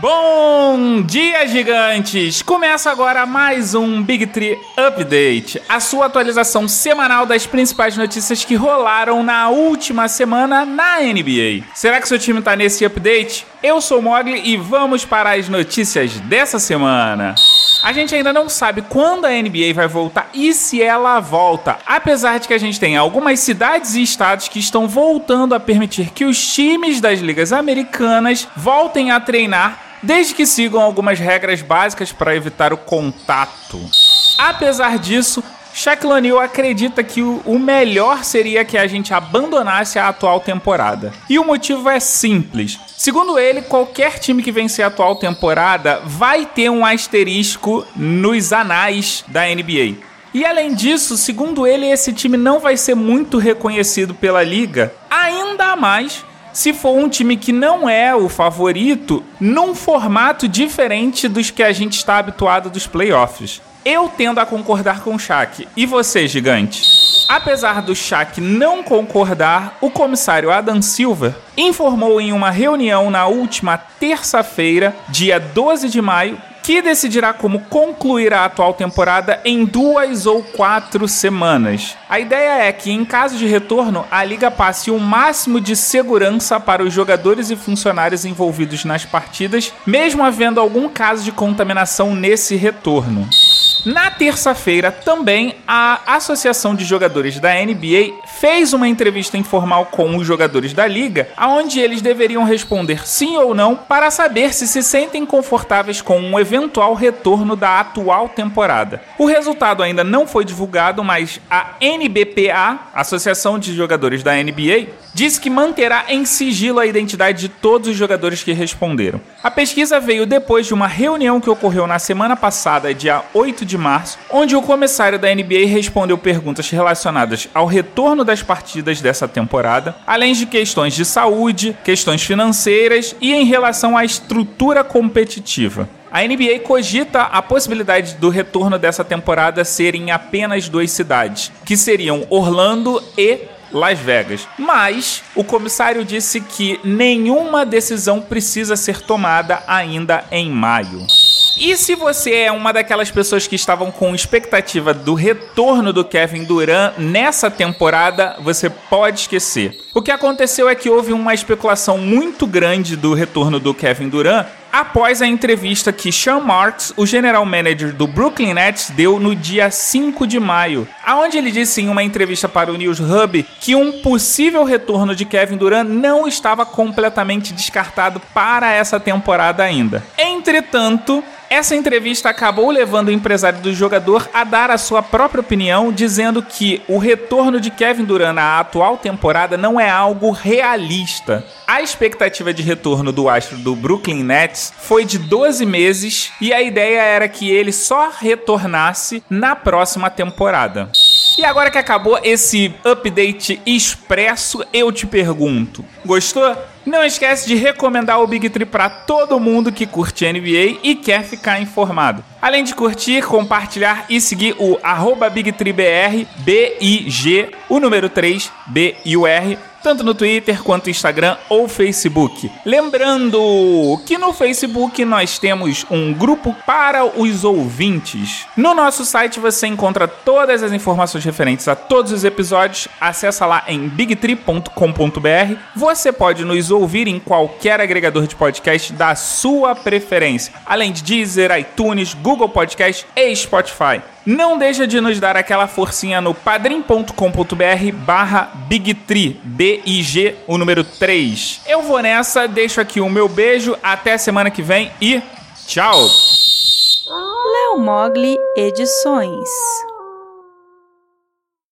Bom dia, gigantes! Começa agora mais um Big Tree Update, a sua atualização semanal das principais notícias que rolaram na última semana na NBA. Será que seu time tá nesse update? Eu sou Mogli e vamos para as notícias dessa semana. A gente ainda não sabe quando a NBA vai voltar e se ela volta, apesar de que a gente tem algumas cidades e estados que estão voltando a permitir que os times das ligas americanas voltem a treinar desde que sigam algumas regras básicas para evitar o contato. Apesar disso, Shaquille O'Neal acredita que o melhor seria que a gente abandonasse a atual temporada. E o motivo é simples. Segundo ele, qualquer time que vencer a atual temporada vai ter um asterisco nos anais da NBA. E além disso, segundo ele, esse time não vai ser muito reconhecido pela liga, ainda mais se for um time que não é o favorito, num formato diferente dos que a gente está habituado dos playoffs. Eu tendo a concordar com o Shaq. E você, gigante? Apesar do Shaq não concordar, o comissário Adam Silver informou em uma reunião na última terça-feira, dia 12 de maio, que decidirá como concluir a atual temporada em duas ou quatro semanas. A ideia é que, em caso de retorno, a liga passe o máximo de segurança para os jogadores e funcionários envolvidos nas partidas, mesmo havendo algum caso de contaminação nesse retorno. Na terça-feira, também, a Associação de Jogadores da NBA fez uma entrevista informal com os jogadores da liga, onde eles deveriam responder sim ou não para saber se se sentem confortáveis com um eventual retorno da atual temporada. O resultado ainda não foi divulgado, mas a NBPA, Associação de Jogadores da NBA, disse que manterá em sigilo a identidade de todos os jogadores que responderam. A pesquisa veio depois de uma reunião que ocorreu na semana passada, dia 8 de março, onde o comissário da NBA respondeu perguntas relacionadas ao retorno das partidas dessa temporada, além de questões de saúde, questões financeiras e em relação à estrutura competitiva. A NBA cogita a possibilidade do retorno dessa temporada ser em apenas duas cidades, que seriam Orlando e Las Vegas. Mas o comissário disse que nenhuma decisão precisa ser tomada ainda em maio. E se você é uma daquelas pessoas que estavam com expectativa do retorno do Kevin Durant nessa temporada, você pode esquecer. O que aconteceu é que houve uma especulação muito grande do retorno do Kevin Durant após a entrevista que Sean Marks, o general manager do Brooklyn Nets, deu no dia 5 de maio, aonde ele disse em uma entrevista para o News Hub que um possível retorno de Kevin Durant não estava completamente descartado para essa temporada ainda. Entretanto, essa entrevista acabou levando o empresário do jogador a dar a sua própria opinião, dizendo que o retorno de Kevin Durant na atual temporada não é algo realista. A expectativa de retorno do astro do Brooklyn Nets foi de 12 meses e a ideia era que ele só retornasse na próxima temporada. E agora que acabou esse update expresso, eu te pergunto: gostou? Não esquece de recomendar o Big Tree para todo mundo que curte NBA e quer ficar informado. Além de curtir, compartilhar e seguir o BigTreeBR, B-I-G, o número 3, B e o R, tanto no Twitter quanto Instagram ou Facebook. Lembrando que no Facebook nós temos um grupo para os ouvintes. No nosso site você encontra todas as informações referentes a todos os episódios. Acesse lá em bigtree.com.br. Você pode ouvir em qualquer agregador de podcast da sua preferência, além de Deezer, iTunes, Google Podcast e Spotify. Não deixa de nos dar aquela forcinha no padrim.com.br barra Bigtree, B-I-G, o número 3. Eu vou nessa, deixo aqui o meu beijo, até semana que vem e tchau! Léo Mogli Edições